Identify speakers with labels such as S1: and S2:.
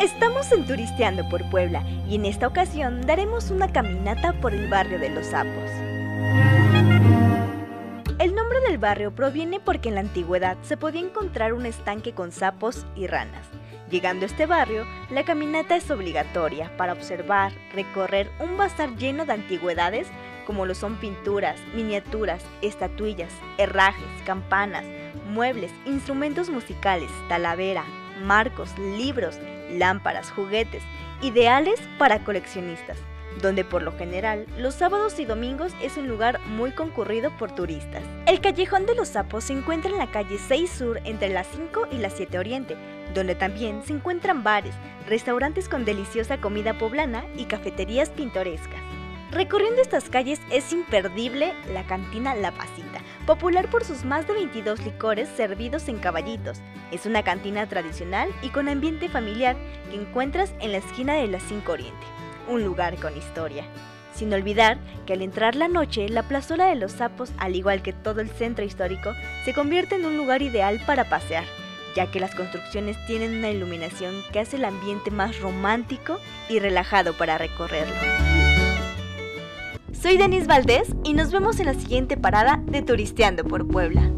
S1: Estamos en Turisteando por Puebla y en esta ocasión daremos una caminata por el barrio de los sapos. El nombre del barrio proviene porque en la antigüedad se podía encontrar un estanque con sapos y ranas. Llegando a este barrio, la caminata es obligatoria para observar, recorrer un bazar lleno de antigüedades como lo son pinturas, miniaturas, estatuillas, herrajes, campanas, muebles, instrumentos musicales, talavera, marcos, libros, lámparas, juguetes, ideales para coleccionistas, donde por lo general los sábados y domingos es un lugar muy concurrido por turistas. El Callejón de los Sapos se encuentra en la calle 6 Sur entre las 5 y las 7 Oriente, donde también se encuentran bares, restaurantes con deliciosa comida poblana y cafeterías pintorescas. Recorriendo estas calles es imperdible la cantina La Pasita, popular por sus más de 22 licores servidos en caballitos. Es una cantina tradicional y con ambiente familiar que encuentras en la esquina de la 5 Oriente, un lugar con historia. Sin olvidar que al entrar la noche, la plazuela de los sapos, al igual que todo el centro histórico, se convierte en un lugar ideal para pasear, ya que las construcciones tienen una iluminación que hace el ambiente más romántico y relajado para recorrerlo. Soy Denise Valdés y nos vemos en la siguiente parada de Turisteando por Puebla.